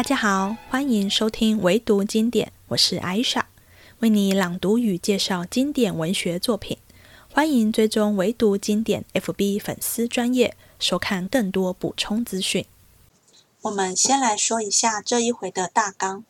大家好，欢迎收听唯读经典，我是艾莎，为你朗读与介绍经典文学作品。欢迎追踪唯读经典 FB 粉丝专业，收看更多补充资讯。我们先来说一下这一回的大纲。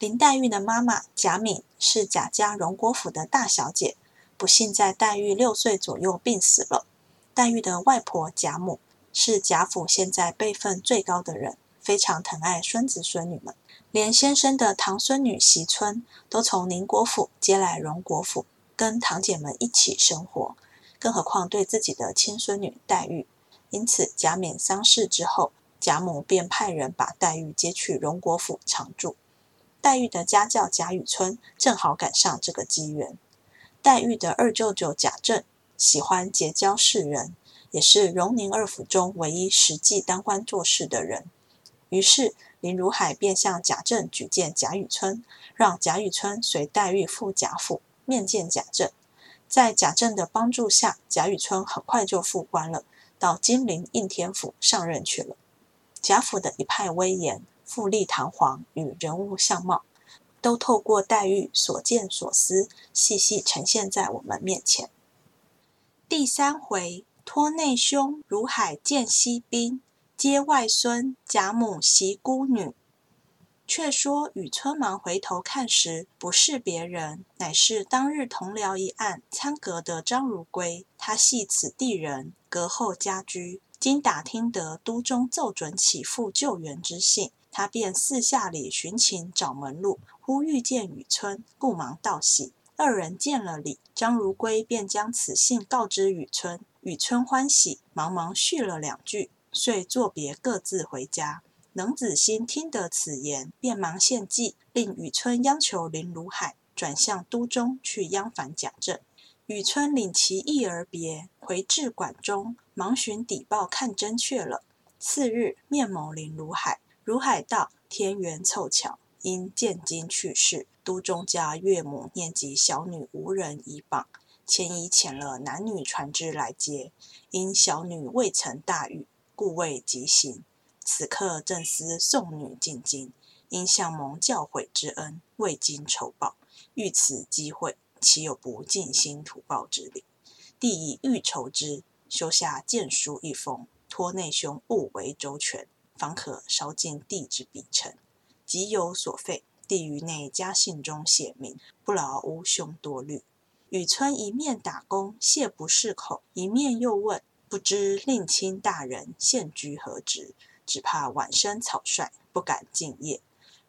林黛玉的妈妈贾敏是贾家荣国府的大小姐，不幸在黛玉六岁左右病死了。黛玉的外婆贾母是贾府现在辈分最高的人，非常疼爱孙子孙女们，连先生的堂孙女惜春都从宁国府接来荣国府，跟堂姐们一起生活。更何况对自己的亲孙女黛玉，因此贾敏丧事之后，贾母便派人把黛玉接去荣国府常住。黛玉的家教贾雨村正好赶上这个机缘。黛玉的二舅舅贾政喜欢结交士人，也是荣宁二府中唯一实际当官做事的人。于是林如海便向贾政举荐贾雨村，让贾雨村随黛玉赴贾府面见贾政。在贾政的帮助下，贾雨村很快就复官了，到金陵应天府上任去了。贾府的一派威严。富丽堂皇与人物相貌，都透过黛玉所见所思，细细呈现在我们面前。第三回，托内兄如海见西宾，接外孙贾母袭孤女。却说雨村忙回头看时，不是别人，乃是当日同僚一案参阁的张如圭。他系此地人，隔后家居。经打听得都中奏准起复救援之信。他便四下里寻情找门路，忽遇见雨村，故忙道喜。二人见了礼，张如圭便将此信告知雨村。雨村欢喜，忙忙续了两句，遂作别各自回家。冷子兴听得此言，便忙献计，令雨村央求林如海转向都中去央烦贾政。雨村领其意而别，回至馆中，忙寻底报看真确了。次日面谋林如海。如海道：“天缘凑巧，因见今去世，都中家岳母念及小女无人依傍，前已遣了男女船只来接。因小女未曾大遇，故未及行。此刻正思送女进京，因向蒙教诲之恩，未经酬报，遇此机会，岂有不尽心图报之理？弟以欲酬之，修下荐书一封，托内兄务为周全。”方可稍尽地之笔臣，即有所费，帝于内家信中写明，不劳吾兄多虑。雨村一面打工谢不释口，一面又问：不知令亲大人现居何职？只怕晚生草率，不敢敬业。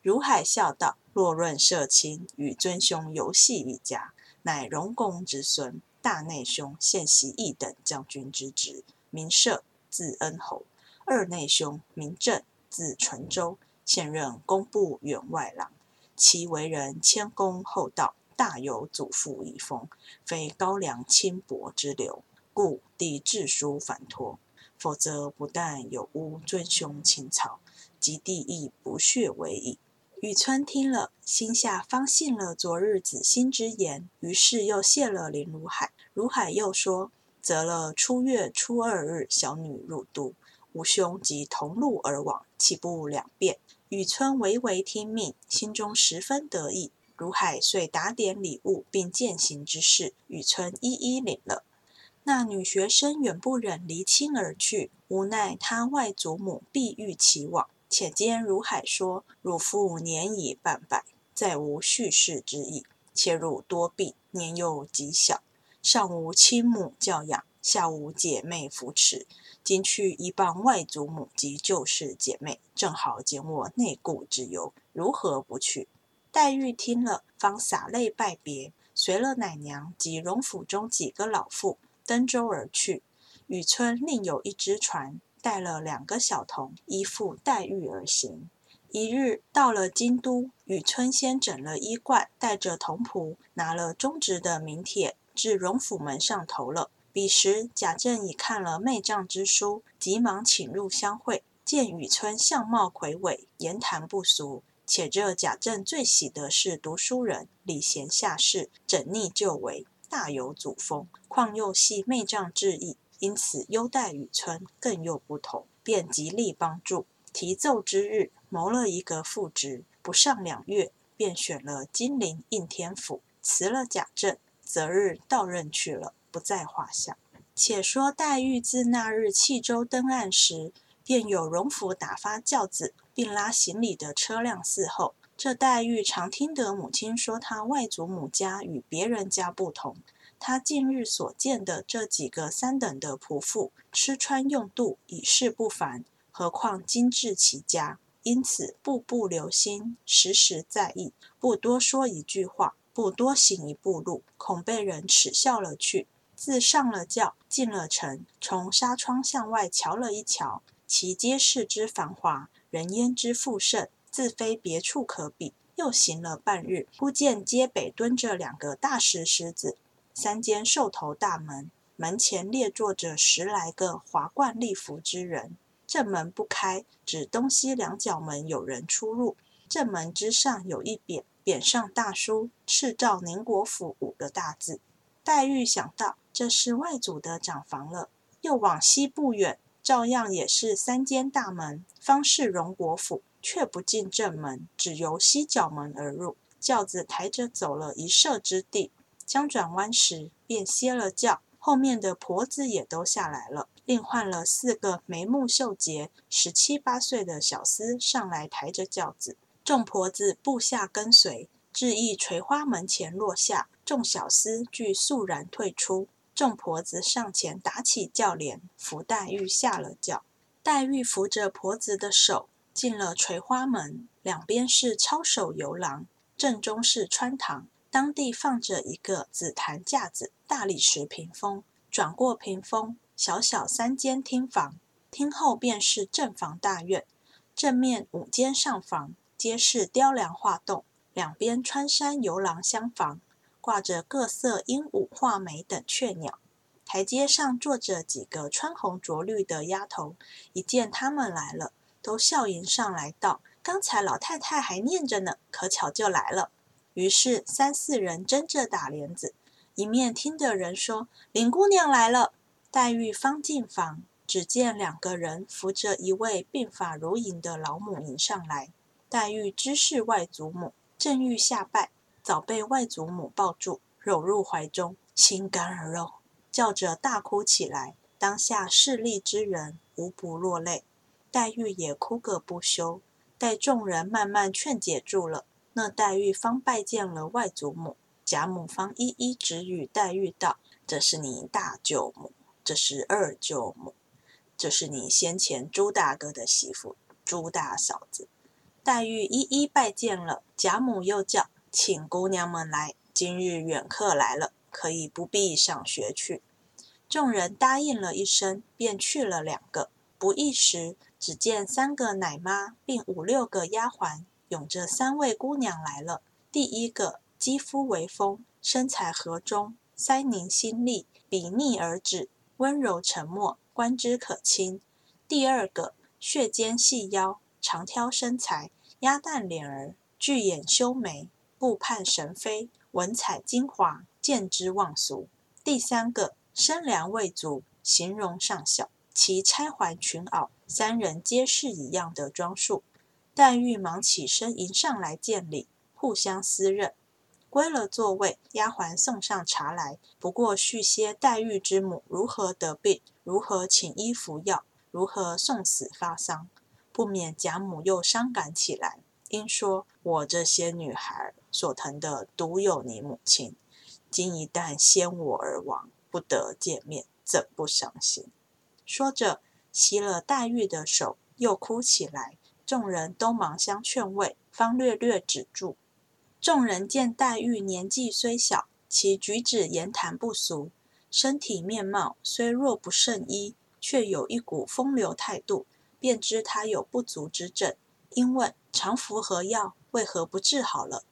如海笑道：若论社亲，与尊兄游戏一家，乃荣公之孙，大内兄现袭一等将军之职，名社，字恩侯。二内兄名正，字纯州，现任工部员外郎。其为人谦恭厚道，大有祖父遗风，非高粱轻薄之流，故弟致书反托。否则不但有污尊兄情操，及弟亦不屑为矣。雨村听了，心下方信了昨日子欣之言，于是又谢了林如海。如海又说：择了初月初二日，小女入都。吾兄即同路而往，岂不两便？雨村唯唯听命，心中十分得意。如海遂打点礼物，并饯行之事，雨村一一领了。那女学生远不忍离亲而去，无奈她外祖母必欲其往。且兼如海说：“汝父年已半百，再无续世之意。且汝多病，年幼极小，上无亲母教养，下无姐妹扶持。”今去一傍外祖母及旧世姐妹，正好减我内顾之忧，如何不去？黛玉听了，方洒泪拜别，随了奶娘及荣府中几个老妇登舟而去。雨村另有一只船，带了两个小童，依附黛玉而行。一日到了京都，雨村先整了衣冠，带着童仆，拿了中职的名帖，至荣府门上投了。彼时贾政已看了媚丈之书，急忙请入相会。见雨村相貌魁伟，言谈不俗，且这贾政最喜的是读书人，礼贤下士，整逆就为，大有祖风。况又系媚丈之意，因此优待雨村，更又不同，便极力帮助。提奏之日，谋了一个副职，不上两月便选了金陵应天府，辞了贾政，择日到任去了，不在话下。且说黛玉自那日弃舟登岸时，便有荣府打发轿子，并拉行李的车辆伺候。这黛玉常听得母亲说，她外祖母家与别人家不同。她近日所见的这几个三等的仆妇，吃穿用度已是不凡，何况精致其家，因此步步留心，时时在意，不多说一句话，不多行一步路，恐被人耻笑了去。自上了轿，进了城，从纱窗向外瞧了一瞧，其街市之繁华，人烟之富盛，自非别处可比。又行了半日，忽见街北蹲着两个大石狮子，三间兽头大门，门前列坐着十来个华冠丽服之人。正门不开，指东西两角门有人出入。正门之上有一匾，匾上大书“赤照宁国府”五个大字。黛玉想到。这是外祖的长房了，又往西不远，照样也是三间大门，方是荣国府，却不进正门，只由西角门而入。轿子抬着走了一射之地，将转弯时，便歇了轿，后面的婆子也都下来了，另换了四个眉目秀洁、十七八岁的小厮上来抬着轿子，众婆子步下跟随，至一垂花门前落下，众小厮俱肃然退出。众婆子上前打起轿帘，扶黛玉下了轿。黛玉扶着婆子的手进了垂花门，两边是抄手游廊，正中是穿堂。当地放着一个紫檀架子、大理石屏风，转过屏风，小小三间厅房，厅后便是正房大院。正面五间上房，皆是雕梁画栋，两边穿山游廊厢房。挂着各色鹦鹉、画眉等雀鸟，台阶上坐着几个穿红着绿的丫头，一见他们来了，都笑迎上来道：“刚才老太太还念着呢，可巧就来了。”于是三四人争着打帘子，一面听的人说：“林姑娘来了。”黛玉方进房，只见两个人扶着一位鬓发如银的老母迎上来。黛玉知是外祖母，正欲下拜。早被外祖母抱住，搂入怀中，心肝儿肉，叫着大哭起来。当下势力之人无不落泪，黛玉也哭个不休。待众人慢慢劝解住了，那黛玉方拜见了外祖母，贾母方一一指与黛玉道：“这是你大舅母，这是二舅母，这是你先前朱大哥的媳妇朱大嫂子。”黛玉一一拜见了，贾母又叫。请姑娘们来，今日远客来了，可以不必上学去。众人答应了一声，便去了两个。不一时，只见三个奶妈并五六个丫鬟拥着三位姑娘来了。第一个肌肤微丰，身材合中，腮凝心丽，笔逆而止，温柔沉默，观之可亲。第二个血尖细腰，长挑身材，鸭蛋脸儿，巨眼修眉。步盼神飞，文采精华，见之忘俗。第三个身量未足，形容尚小，其钗环裙袄，三人皆是一样的装束。黛玉忙起身迎上来见礼，互相私认。归了座位，丫鬟送上茶来，不过叙些黛玉之母如何得病，如何请医服药，如何送死发丧，不免贾母又伤感起来，因说：“我这些女孩。”所疼的独有你母亲，今一旦先我而亡，不得见面，怎不伤心？说着，袭了黛玉的手，又哭起来。众人都忙相劝慰，方略略止住。众人见黛玉年纪虽小，其举止言谈不俗，身体面貌虽弱不甚医，却有一股风流态度，便知她有不足之症。因问常服何药，为何不治好了？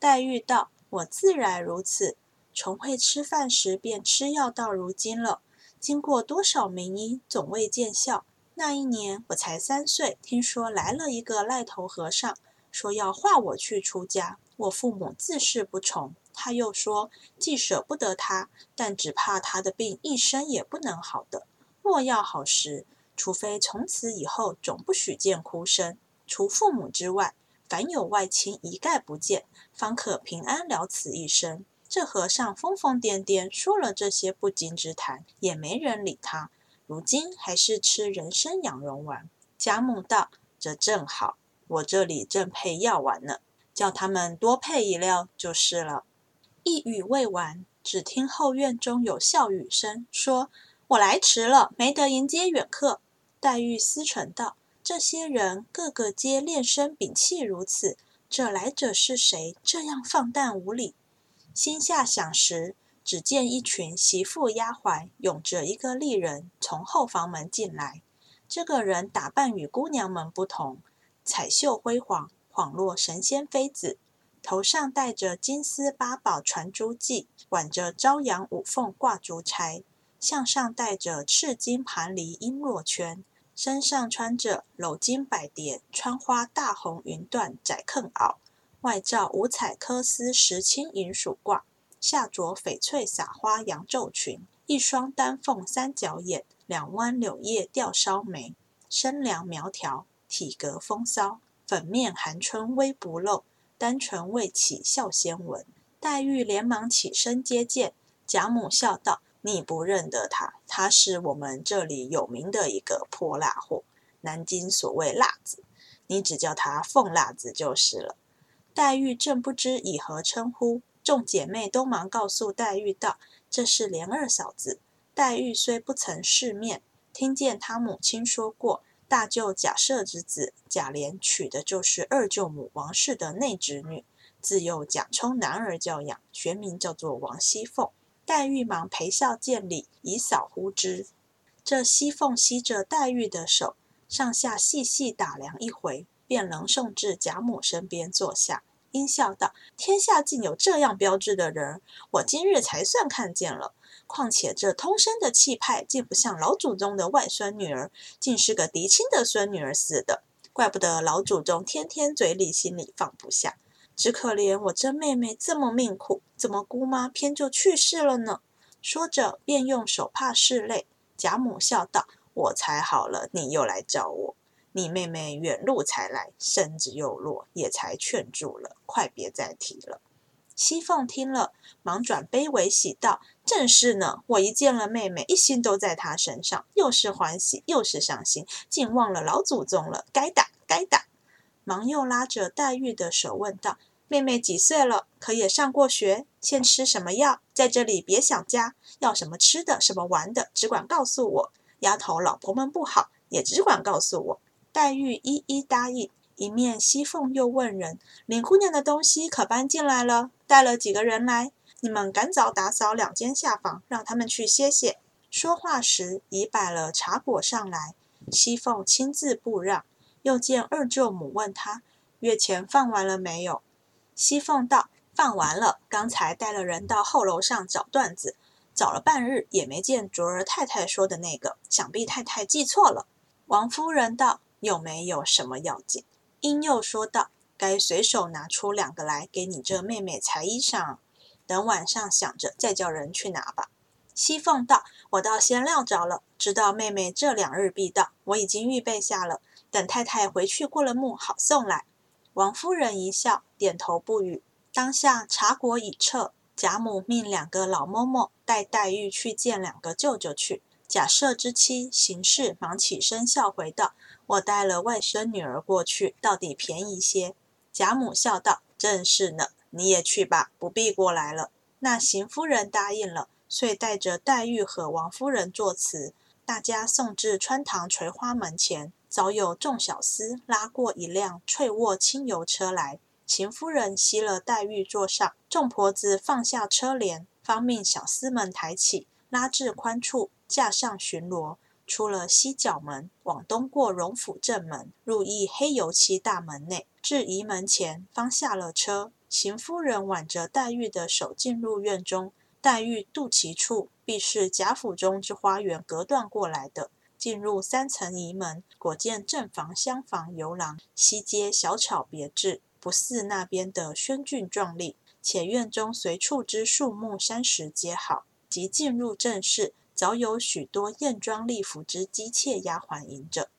黛玉道：“我自然如此，从会吃饭时便吃药，到如今了。经过多少名医，总未见效。那一年我才三岁，听说来了一个赖头和尚，说要化我去出家。我父母自是不从。他又说，既舍不得他，但只怕他的病一生也不能好的。若要好时，除非从此以后总不许见哭声。除父母之外，凡有外亲一概不见，方可平安了此一生。这和尚疯疯癫癫说了这些不经之谈，也没人理他。如今还是吃人参养荣丸。贾母道：“这正好，我这里正配药丸呢，叫他们多配一料就是了。”一语未完，只听后院中有笑语声，说：“我来迟了，没得迎接远客。”黛玉思忖道：“这些人个个皆练身屏气如此，这来者是谁？这样放荡无礼？”心下想时，只见一群媳妇丫鬟拥着一个丽人从后房门进来。这个人打扮与姑娘们不同，彩绣辉煌，恍若神仙妃子。头上戴着金丝八宝传珠髻，挽着朝阳五凤挂珠钗，项上戴着赤金盘梨璎珞圈，身上穿着镂金百蝶穿花大红云缎窄裉袄。外罩五彩缂丝石青银鼠褂，下着翡翠撒花洋绉裙，一双丹凤三角眼，两弯柳叶吊梢眉，身量苗条，体格风骚，粉面含春微不露，单唇未启笑先闻。黛玉连忙起身接见，贾母笑道：“你不认得他，他是我们这里有名的一个泼辣货，南京所谓辣子，你只叫他凤辣子就是了。”黛玉正不知以何称呼，众姐妹都忙告诉黛玉道：“这是莲二嫂子。”黛玉虽不曾世面，听见她母亲说过，大舅贾赦之子贾琏娶的就是二舅母王氏的内侄女，自幼贾充男儿教养，学名叫做王熙凤。黛玉忙陪笑见礼，以嫂呼之。这熙凤吸着黛玉的手，上下细细打量一回。便能送至贾母身边坐下，阴笑道：“天下竟有这样标致的人，我今日才算看见了。况且这通身的气派，竟不像老祖宗的外孙女儿，竟是个嫡亲的孙女儿似的。怪不得老祖宗天天嘴里心里放不下。只可怜我这妹妹这么命苦，怎么姑妈偏就去世了呢？”说着，便用手帕拭泪。贾母笑道：“我才好了，你又来找我。”你妹妹远路才来，身子又弱，也才劝住了，快别再提了。熙凤听了，忙转悲为喜道：“正是呢，我一见了妹妹，一心都在她身上，又是欢喜又是伤心，竟忘了老祖宗了，该打该打。”忙又拉着黛玉的手问道：“妹妹几岁了？可也上过学？先吃什么药？在这里别想家，要什么吃的，什么玩的，只管告诉我。丫头老婆们不好，也只管告诉我。”黛玉一一答应，一面熙凤又问人：“林姑娘的东西可搬进来了？带了几个人来？你们赶早打扫两间下房，让他们去歇歇。”说话时已摆了茶果上来，熙凤亲自不让。又见二舅母问他：“月钱放完了没有？”熙凤道：“放完了，刚才带了人到后楼上找段子，找了半日也没见卓儿太太说的那个，想必太太记错了。”王夫人道。又没有什么要紧，英又说道：“该随手拿出两个来给你这妹妹裁衣裳，等晚上想着再叫人去拿吧。”熙凤道：“我倒先料着了，知道妹妹这两日必到，我已经预备下了，等太太回去过了目，好送来。”王夫人一笑，点头不语。当下茶果已撤，贾母命两个老嬷嬷带黛玉去见两个舅舅去。贾赦之妻邢氏忙起身笑回道：“我带了外孙女儿过去，到底便宜些。”贾母笑道：“正是呢，你也去吧，不必过来了。”那邢夫人答应了，遂带着黛玉和王夫人作辞，大家送至穿堂垂花门前，早有众小厮拉过一辆翠卧轻油车来。邢夫人吸了黛玉坐上，众婆子放下车帘，方命小厮们抬起，拉至宽处。架上巡逻，出了西角门，往东过荣府正门，入一黑油漆大门内，至仪门前，方下了车。邢夫人挽着黛玉的手进入院中，黛玉肚脐处必是贾府中之花园隔断过来的。进入三层仪门，果见正房、厢房、游廊，西街小巧别致，不似那边的轩峻壮丽。且院中随处之树木山石皆好。即进入正室。早有许多艳妆丽服之姬妾丫鬟迎着，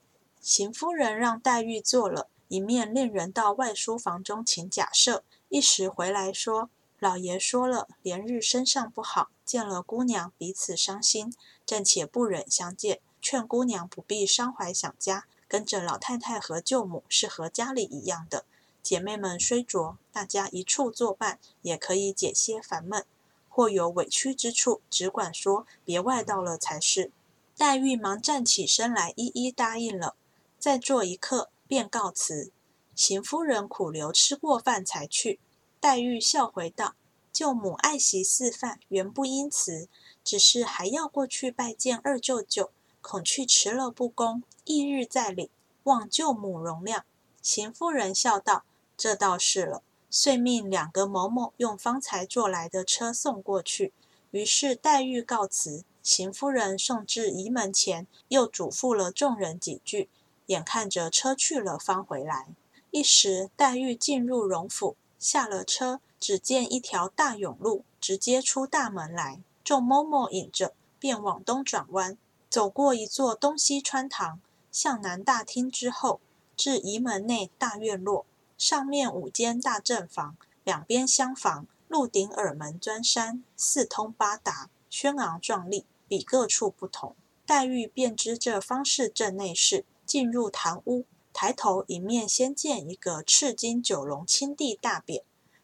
邢夫人让黛玉坐了，一面令人到外书房中请假设，一时回来说：“老爷说了，连日身上不好，见了姑娘彼此伤心，暂且不忍相见，劝姑娘不必伤怀想家，跟着老太太和舅母是和家里一样的。姐妹们虽浊，大家一处作伴，也可以解些烦闷。或有委屈之处，只管说，别外道了才是。”黛玉忙站起身来，一一答应了。再坐一刻。便告辞，邢夫人苦留吃过饭才去。黛玉笑回道：“舅母爱惜四饭，原不因辞，只是还要过去拜见二舅舅，恐去迟了不恭，翌日再领，望舅母容谅。”邢夫人笑道：“这倒是了。”遂命两个嬷嬷用方才坐来的车送过去。于是黛玉告辞，邢夫人送至仪门前，又嘱咐了众人几句。眼看着车去了，方回来。一时，黛玉进入荣府，下了车，只见一条大甬路，直接出大门来。众嬷嬷引着，便往东转弯，走过一座东西穿堂，向南大厅之后，至仪门内大院落，上面五间大正房，两边厢房，鹿顶耳门砖山，四通八达，轩昂壮丽，比各处不同。黛玉便知这方是正内室。进入堂屋，抬头迎面先见一个赤金九龙青地大匾，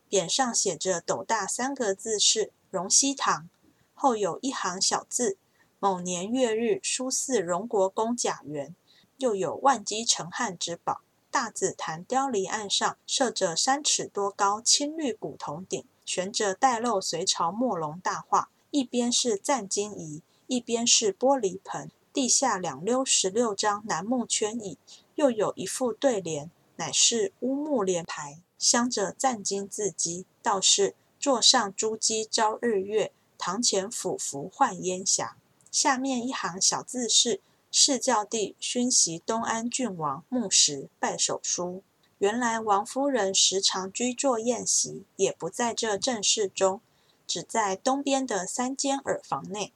匾上写着“斗大”三个字是荣熙堂，后有一行小字：“某年月日，书祀荣国公贾源。”又有万机成汉之宝大紫檀雕梨案上设着三尺多高青绿古铜鼎，悬着带漏隋朝墨龙大画，一边是赞金仪，一边是玻璃盆。地下两溜十六张楠木圈椅，又有一副对联，乃是乌木联牌，镶着赞金字迹，道是“座上珠玑朝日月，堂前俯伏唤烟霞”。下面一行小字是“是教弟勋袭东安郡王，木石拜手书”。原来王夫人时常居坐宴席，也不在这正室中，只在东边的三间耳房内。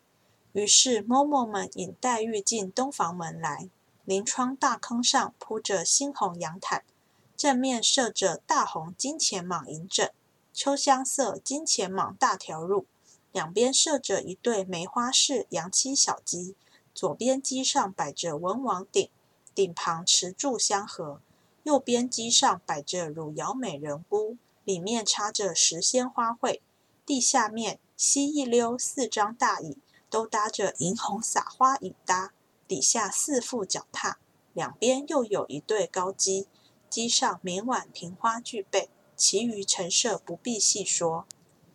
于是，嬷嬷们引黛玉进东房门来。临窗大坑上铺着猩红羊毯，正面设着大红金钱蟒银枕，秋香色金钱蟒大条褥。两边设着一对梅花式洋漆小鸡，左边机上摆着文王鼎，鼎旁持柱相合；右边机上摆着汝窑美人菇，里面插着石鲜花卉。地下面西一溜四张大椅。都搭着银红撒花椅搭，底下四副脚踏，两边又有一对高机，机上明碗平花俱备，其余陈设不必细说。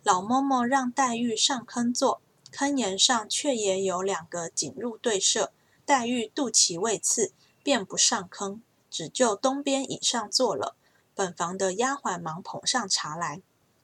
老嬷嬷让黛玉上坑坐，坑沿上却也有两个锦褥对设，黛玉肚脐未刺，便不上坑，只就东边椅上坐了。本房的丫鬟忙捧上茶来，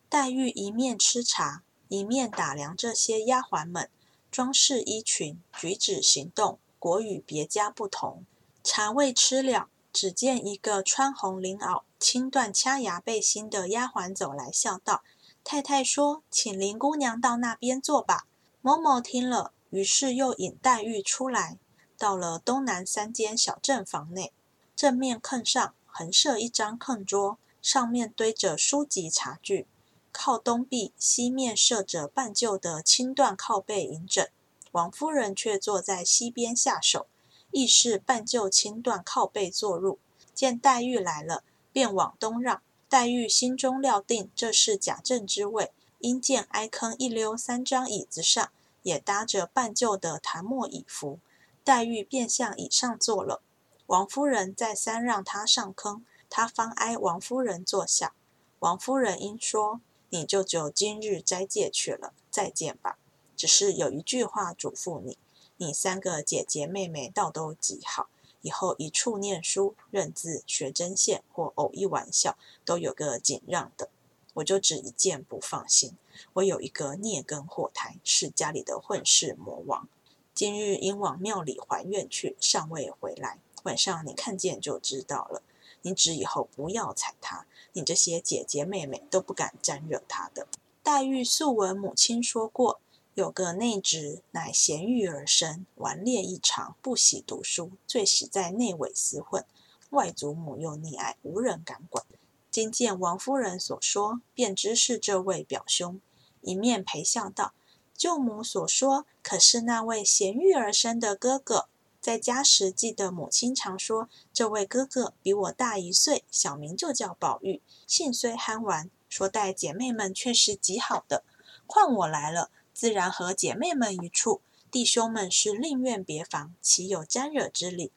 黛玉一面吃茶，一面打量这些丫鬟们。装饰衣裙，举止行动，果与别家不同。茶未吃了，只见一个穿红绫袄、青缎掐牙背心的丫鬟走来，笑道：“太太说，请林姑娘到那边坐吧。”某某听了，于是又引黛玉出来，到了东南三间小正房内。正面炕上横设一张炕桌，上面堆着书籍茶具。靠东壁，西面设着半旧的青缎靠背银枕，王夫人却坐在西边下手，亦是半旧青缎靠背坐入。见黛玉来了，便往东让。黛玉心中料定这是贾政之位，因见挨坑一溜三张椅子上也搭着半旧的檀木椅扶，黛玉便向椅上坐了。王夫人再三让她上坑，她方挨王夫人坐下。王夫人因说。你就就今日斋戒去了，再见吧。只是有一句话嘱咐你，你三个姐姐妹妹倒都极好，以后一处念书、认字、学针线或偶一玩笑，都有个紧让的。我就只一件不放心，我有一个孽根祸胎，是家里的混世魔王，今日因往庙里还愿去，尚未回来。晚上你看见就知道了。你只以后不要睬他，你这些姐姐妹妹都不敢沾惹他的。黛玉素闻母亲说过，有个内侄乃贤育而生，顽劣异常，不喜读书，最喜在内委厮混。外祖母又溺爱，无人敢管。今见王夫人所说，便知是这位表兄，一面陪笑道：“舅母所说，可是那位贤玉而生的哥哥？在家时记得母亲常说，这位哥哥比我大一岁，小名就叫宝玉，性虽憨顽，说待姐妹们却是极好的。况我来了，自然和姐妹们一处，弟兄们是另愿别房，岂有沾惹之理？”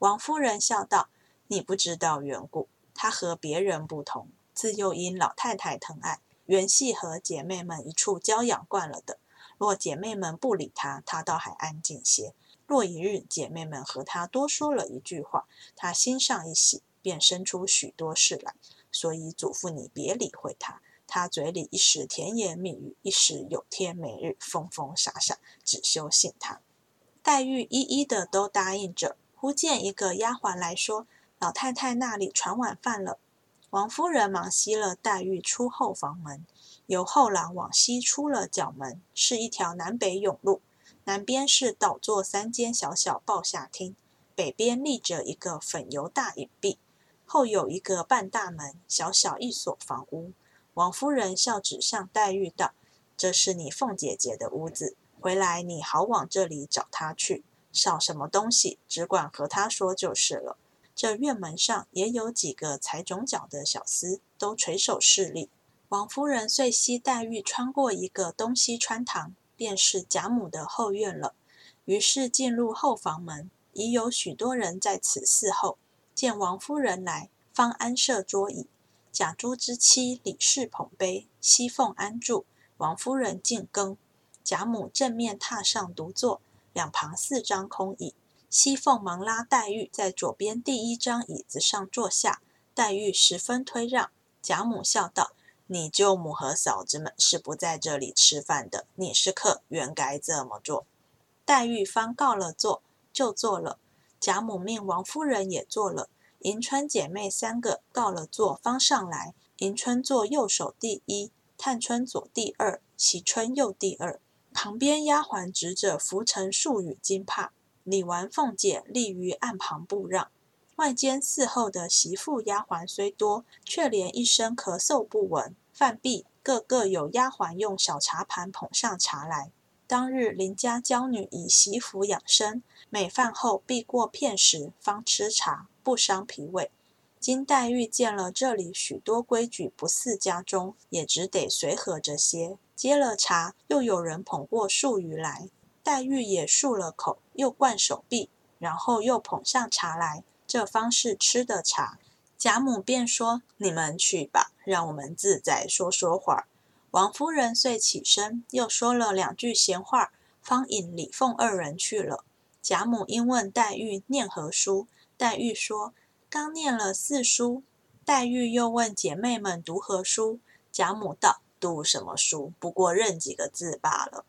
王夫人笑道：“你不知道缘故。”她和别人不同，自幼因老太太疼爱，原系和姐妹们一处娇养惯了的。若姐妹们不理她，她倒还安静些；若一日姐妹们和她多说了一句话，她心上一喜，便生出许多事来。所以嘱咐你别理会她。他嘴里一时甜言蜜语，一时有天没日，疯疯傻傻，只休信他。黛玉一一的都答应着。忽见一个丫鬟来说。老太太那里传晚饭了，王夫人忙熄了黛玉出后房门，由后廊往西出了角门，是一条南北甬路。南边是倒座三间小小报下厅，北边立着一个粉油大影壁，后有一个半大门，小小一所房屋。王夫人笑指向黛玉道：“这是你凤姐姐的屋子，回来你好往这里找她去，少什么东西，只管和她说就是了。”这院门上也有几个踩肿脚的小厮，都垂手侍立。王夫人遂携黛玉穿过一个东西穿堂，便是贾母的后院了。于是进入后房门，已有许多人在此伺候。见王夫人来，方安设桌椅。贾珠之妻李氏捧杯，西凤安住，王夫人进羹。贾母正面榻上独坐，两旁四张空椅。西凤忙拉黛玉在左边第一张椅子上坐下，黛玉十分推让。贾母笑道：“你舅母和嫂子们是不在这里吃饭的，你是客，原该这么做。”黛玉方告了座，就坐了。贾母命王夫人也坐了。迎春姐妹三个告了座，方上来。迎春坐右手第一，探春左第二，惜春右第二。旁边丫鬟执着拂尘数语金帕。李纨、凤姐立于岸旁不让，外间伺候的媳妇丫鬟虽多，却连一声咳嗽不闻。饭毕，个个有丫鬟用小茶盘捧上茶来。当日邻家娇女以媳妇养生，每饭后必过片时方吃茶，不伤脾胃。金黛玉见了这里许多规矩不似家中，也只得随和着些。接了茶，又有人捧过数鱼来。黛玉也漱了口，又灌手臂，然后又捧上茶来，这方是吃的茶。贾母便说：“你们去吧，让我们自在说说话。”王夫人遂起身，又说了两句闲话，方引李凤二人去了。贾母因问黛玉念何书，黛玉说：“刚念了四书。”黛玉又问姐妹们读何书，贾母道：“读什么书？不过认几个字罢了。”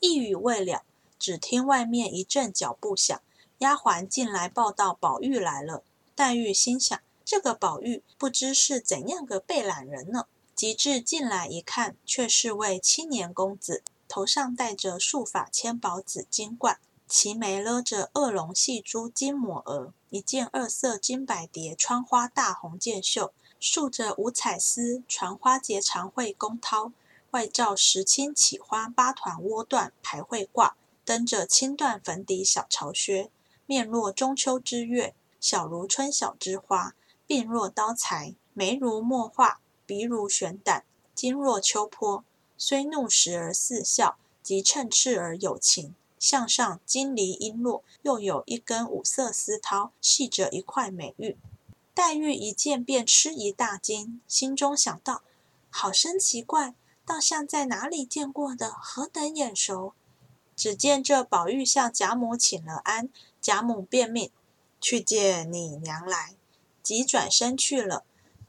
一语未了。只听外面一阵脚步响，丫鬟进来报道宝玉来了。黛玉心想：这个宝玉不知是怎样个被懒人呢？及至进来一看，却是位青年公子，头上戴着束发千宝紫金冠，齐眉勒着二龙戏珠金抹额，一件二色金百蝶穿花大红箭袖，束着五彩丝传花结长会宫绦，外罩石青起花八团窝缎排会挂。登着青缎粉底小朝靴，面若中秋之月，小如春晓之花，鬓若刀裁，眉如墨画，鼻如悬胆，睛若秋波。虽怒时而似笑，即趁赤而有情。项上金梨璎珞，又有一根五色丝绦，系着一块美玉。黛玉一见便吃一大惊，心中想到：好生奇怪，倒像在哪里见过的，何等眼熟。只见这宝玉向贾母请了安，贾母便命去见你娘来，即转身去了。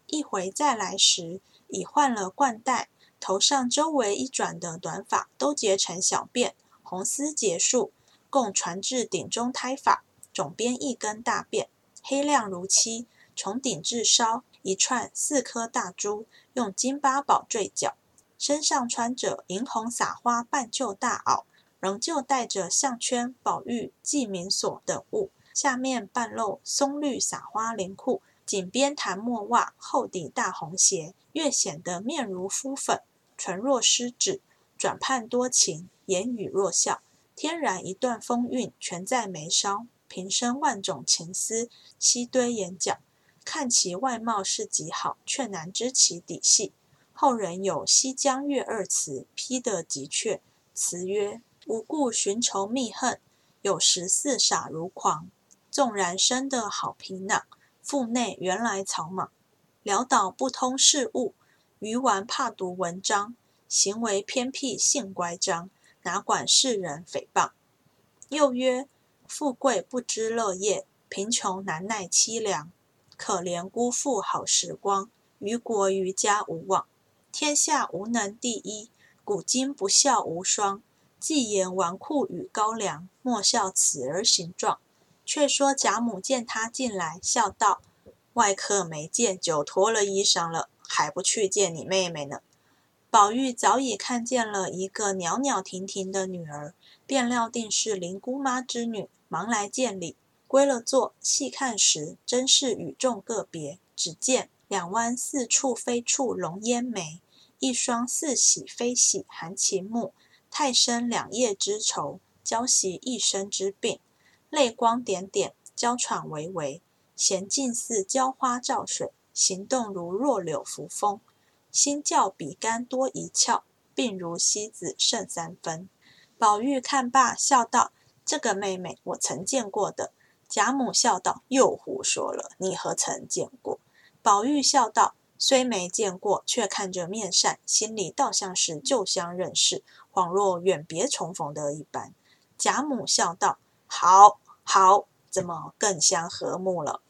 一回再来时，已换了冠带，头上周围一转的短发都结成小辫，红丝结束，共传至顶中胎发，总编一根大辫，黑亮如漆，从顶至梢一串四颗大珠，用金八宝坠角，身上穿着银红撒花半旧大袄。仍旧带着项圈、宝玉、记名锁等物，下面半露松绿撒花连裤，颈边弹墨袜，厚底大红鞋，越显得面如敷粉，唇若施脂，转盼多情，言语若笑，天然一段风韵全在眉梢，平生万种情思悉堆眼角。看其外貌是极好，却难知其底细。后人有《西江月》二词批得极确，词曰：“无故寻仇觅恨，有时似傻如狂。纵然生得好皮囊，腹内原来草莽。潦倒不通事物，愚顽怕读文章。行为偏僻性乖张，哪管世人诽谤。”又曰：“富贵不知乐业，贫穷难耐凄凉。可怜辜负好时光，于国于家无望。”天下无能第一，古今不孝无双。既言纨绔与高粱，莫笑此儿形状。却说贾母见他进来，笑道：“外客没见，就脱了衣裳了，还不去见你妹妹呢？”宝玉早已看见了一个袅袅婷婷的女儿，便料定是林姑妈之女，忙来见礼。归了座，细看时，真是与众个别。只见。两弯似蹙非蹙龙烟眉，一双似喜非喜含情目，太深两叶之愁，娇袭一身之病。泪光点点，娇喘微微，娴静似娇花照水，行动如弱柳扶风。心较比干多一窍，病如西子胜三分。宝玉看罢，笑道：“这个妹妹，我曾见过的。”贾母笑道：“又胡说了，你何曾见过？”宝玉笑道：“虽没见过，却看着面善，心里倒像是旧相认识，恍若远别重逢的一般。”贾母笑道：“好，好，怎么更相和睦了？”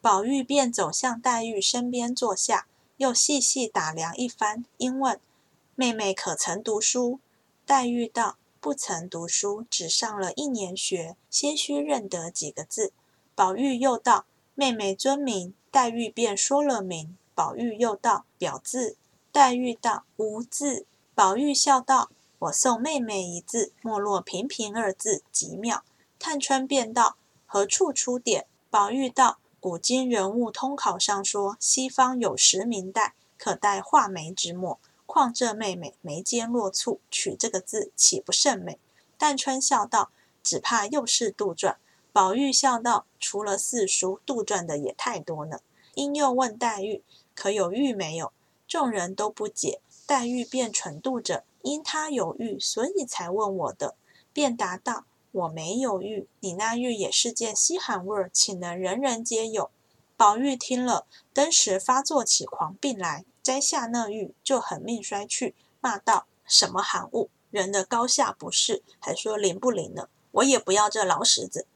宝玉便走向黛玉身边坐下，又细细打量一番，因问：“妹妹可曾读书？”黛玉道：“不曾读书，只上了一年学，些许认得几个字。”宝玉又道：“妹妹尊名？”黛玉便说了名，宝玉又道：“表字。”黛玉道：“无字。”宝玉笑道：“我送妹妹一字，莫若平平二字，极妙。”探春便道：“何处出典？”宝玉道：“古今人物通考上说，西方有时明代，可代画眉之墨。况这妹妹眉间落蹙，取这个字岂不甚美？”探春笑道：“只怕又是杜撰。”宝玉笑道：“除了四书，杜撰的也太多呢。”因又问黛玉：“可有玉没有？”众人都不解，黛玉便蠢度着：“因他有玉，所以才问我的。”便答道：“我没有玉，你那玉也是件稀罕味儿，岂能人人皆有？”宝玉听了，登时发作起狂病来，摘下那玉就狠命摔去，骂道：“什么寒物！人的高下不是，还说灵不灵呢？我也不要这老石子！”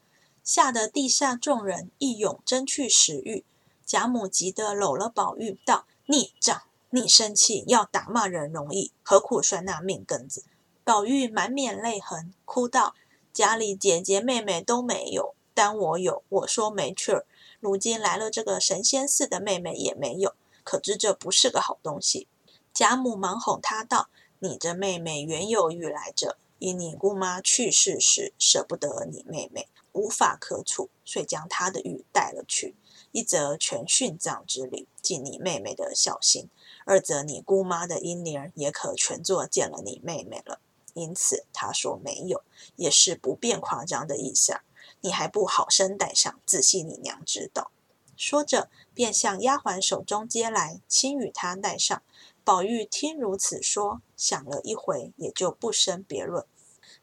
吓得地下众人一涌争去食欲，贾母急得搂了宝玉道：“逆仗，你生气要打骂人容易，何苦摔那命根子？”宝玉满面泪痕，哭道：“家里姐姐妹妹都没有，但我有，我说没趣儿。如今来了这个神仙似的妹妹也没有，可知这不是个好东西。”贾母忙哄他道：“你这妹妹原有玉来着，因你姑妈去世时舍不得你妹妹。”无法可处，遂将她的玉带了去。一则全殉葬之礼，尽你妹妹的孝心；二则你姑妈的阴灵也可全作见了你妹妹了。因此他说没有，也是不便夸张的意思。你还不好生带上，仔细你娘知道。说着，便向丫鬟手中接来，轻与她带上。宝玉听如此说，想了一回，也就不生别论。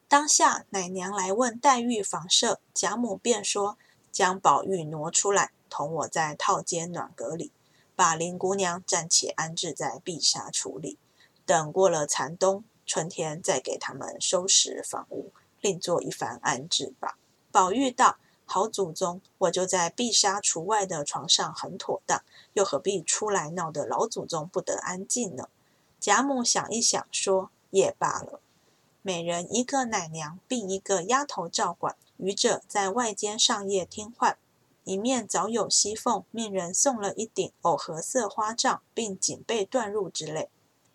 当下奶娘来问黛玉房舍，贾母便说：“将宝玉挪出来，同我在套间暖阁里，把林姑娘暂且安置在碧纱橱里，等过了残冬，春天再给他们收拾房屋，另做一番安置吧。”宝玉道：“好祖宗，我就在碧纱橱外的床上很妥当，又何必出来闹得老祖宗不得安静呢？”贾母想一想，说：“也罢了。”每人一个奶娘，并一个丫头照管。余者在外间上夜听唤。一面早有熙凤命人送了一顶藕荷色花帐，并锦被缎褥之类。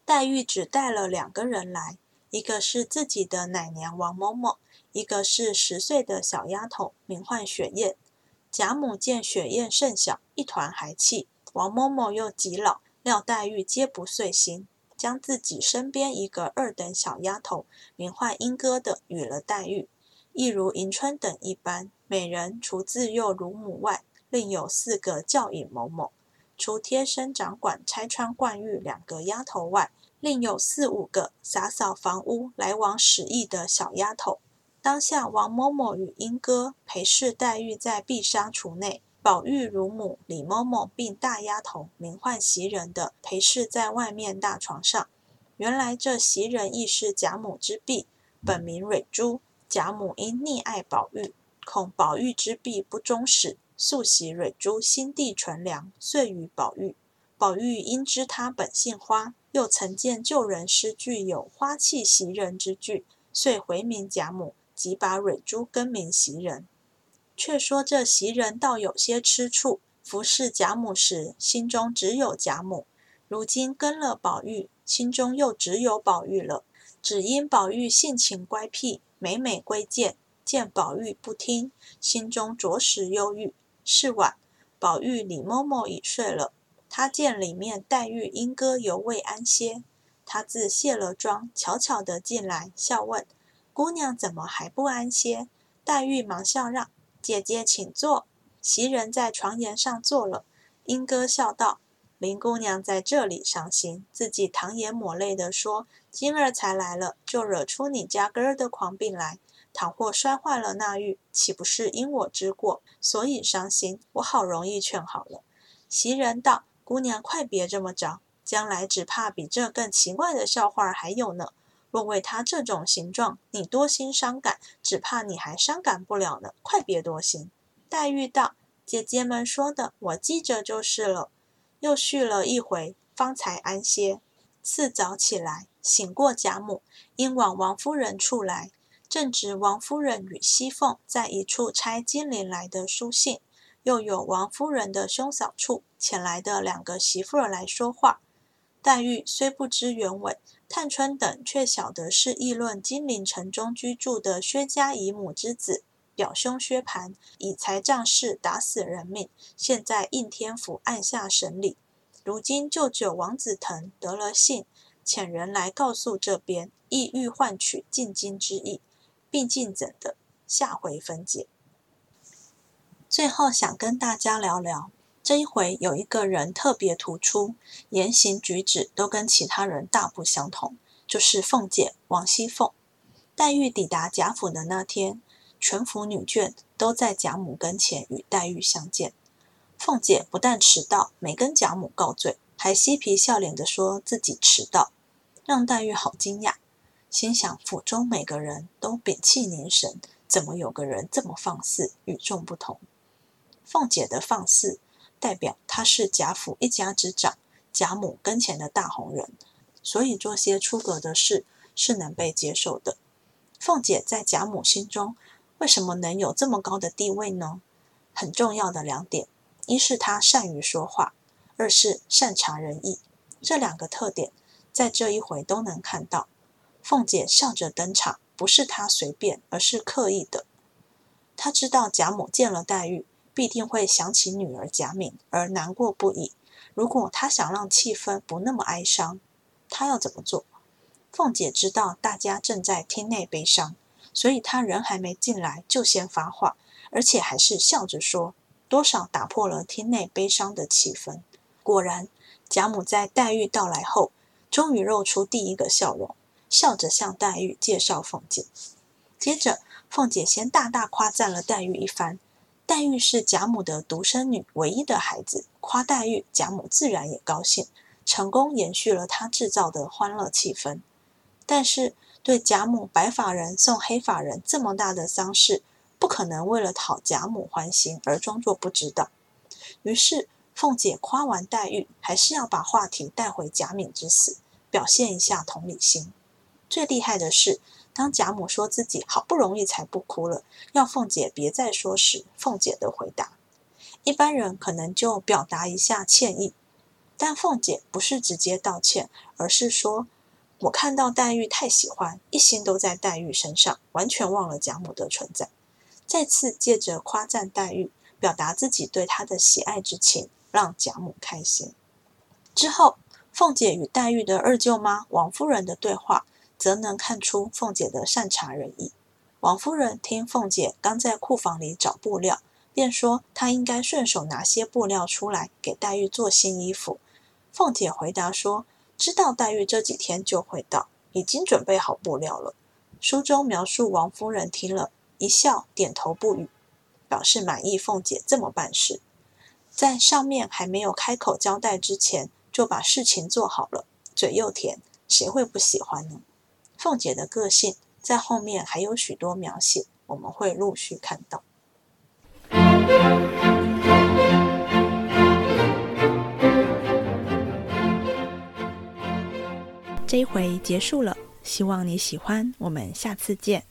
黛玉只带了两个人来，一个是自己的奶娘王嬷嬷，一个是十岁的小丫头，名唤雪雁。贾母见雪雁甚小，一团孩气；王嬷嬷又极老，料黛玉皆不遂心，将自己身边一个二等小丫头，名唤莺歌的，与了黛玉，一如迎春等一般，每人除自幼乳母外，另有四个教引某某；除贴身掌管拆穿冠玉两个丫头外，另有四五个洒扫房屋、来往使役的小丫头。当下，王某某与英歌陪侍黛玉在碧纱橱内，宝玉乳母李嬷嬷并大丫头名唤袭人的陪侍在外面大床上。原来这袭人亦是贾母之婢，本名蕊珠。贾母因溺爱宝玉，恐宝玉之婢不忠实，素喜蕊珠心地纯良，遂与宝玉。宝玉因知他本姓花，又曾见旧人诗句有“花气袭人”之句，遂回名贾母。即把蕊珠更名袭人，却说这袭人倒有些吃醋，服侍贾母时心中只有贾母，如今跟了宝玉，心中又只有宝玉了。只因宝玉性情乖僻，每每归见，见宝玉不听，心中着实忧郁。是晚，宝玉李嬷嬷已睡了，他见里面黛玉、莺歌犹未安歇，他自卸了妆，悄悄地进来，笑问。姑娘怎么还不安歇？黛玉忙笑让姐姐请坐。袭人在床沿上坐了。莺歌笑道：“林姑娘在这里伤心，自己淌眼抹泪的说，今儿才来了，就惹出你家根儿的狂病来。倘或摔坏了那玉，岂不是因我之过，所以伤心？我好容易劝好了。”袭人道：“姑娘快别这么着，将来只怕比这更奇怪的笑话还有呢。”若为他这种形状，你多心伤感，只怕你还伤感不了呢。快别多心。黛玉道：“姐姐们说的，我记着就是了。”又续了一回，方才安歇。次早起来，醒过贾母，因往王夫人处来，正值王夫人与熙凤在一处拆金陵来的书信，又有王夫人的兄嫂处前来的两个媳妇儿来说话。黛玉虽不知原委，探春等却晓得是议论金陵城中居住的薛家姨母之子表兄薛蟠以财仗势打死人命，现在应天府按下审理。如今舅舅王子腾得了信，遣人来告诉这边，意欲换取进京之意，毕竟怎的？下回分解。最后想跟大家聊聊。这一回有一个人特别突出，言行举止都跟其他人大不相同，就是凤姐王熙凤。黛玉抵达贾府的那天，全府女眷都在贾母跟前与黛玉相见。凤姐不但迟到，没跟贾母告罪，还嬉皮笑脸的说自己迟到，让黛玉好惊讶，心想府中每个人都屏气凝神，怎么有个人这么放肆，与众不同？凤姐的放肆。代表她是贾府一家之长，贾母跟前的大红人，所以做些出格的事是能被接受的。凤姐在贾母心中为什么能有这么高的地位呢？很重要的两点：一是她善于说话，二是善察人意。这两个特点在这一回都能看到。凤姐笑着登场，不是她随便，而是刻意的。她知道贾母见了黛玉。必定会想起女儿贾敏而难过不已。如果她想让气氛不那么哀伤，她要怎么做？凤姐知道大家正在厅内悲伤，所以她人还没进来就先发话，而且还是笑着说，多少打破了厅内悲伤的气氛。果然，贾母在黛玉到来后，终于露出第一个笑容，笑着向黛玉介绍凤姐。接着，凤姐先大大夸赞了黛玉一番。黛玉是贾母的独生女，唯一的孩子，夸黛玉，贾母自然也高兴，成功延续了她制造的欢乐气氛。但是对贾母白发人送黑发人这么大的丧事，不可能为了讨贾母欢心而装作不知道。于是凤姐夸完黛玉，还是要把话题带回贾敏之死，表现一下同理心。最厉害的是。当贾母说自己好不容易才不哭了，要凤姐别再说时，凤姐的回答，一般人可能就表达一下歉意，但凤姐不是直接道歉，而是说：“我看到黛玉太喜欢，一心都在黛玉身上，完全忘了贾母的存在。”再次借着夸赞黛玉，表达自己对她的喜爱之情，让贾母开心。之后，凤姐与黛玉的二舅妈王夫人的对话，则能看出凤姐的善察人意。王夫人听凤姐刚在库房里找布料，便说她应该顺手拿些布料出来给黛玉做新衣服。凤姐回答说：“知道黛玉这几天就会到，已经准备好布料了。”书中描述王夫人听了一笑，点头不语，表示满意凤姐这么办事。在上面还没有开口交代之前，就把事情做好了，嘴又甜，谁会不喜欢呢？凤姐的个性。在后面还有许多描写，我们会陆续看到。这一回结束了，希望你喜欢，我们下次见。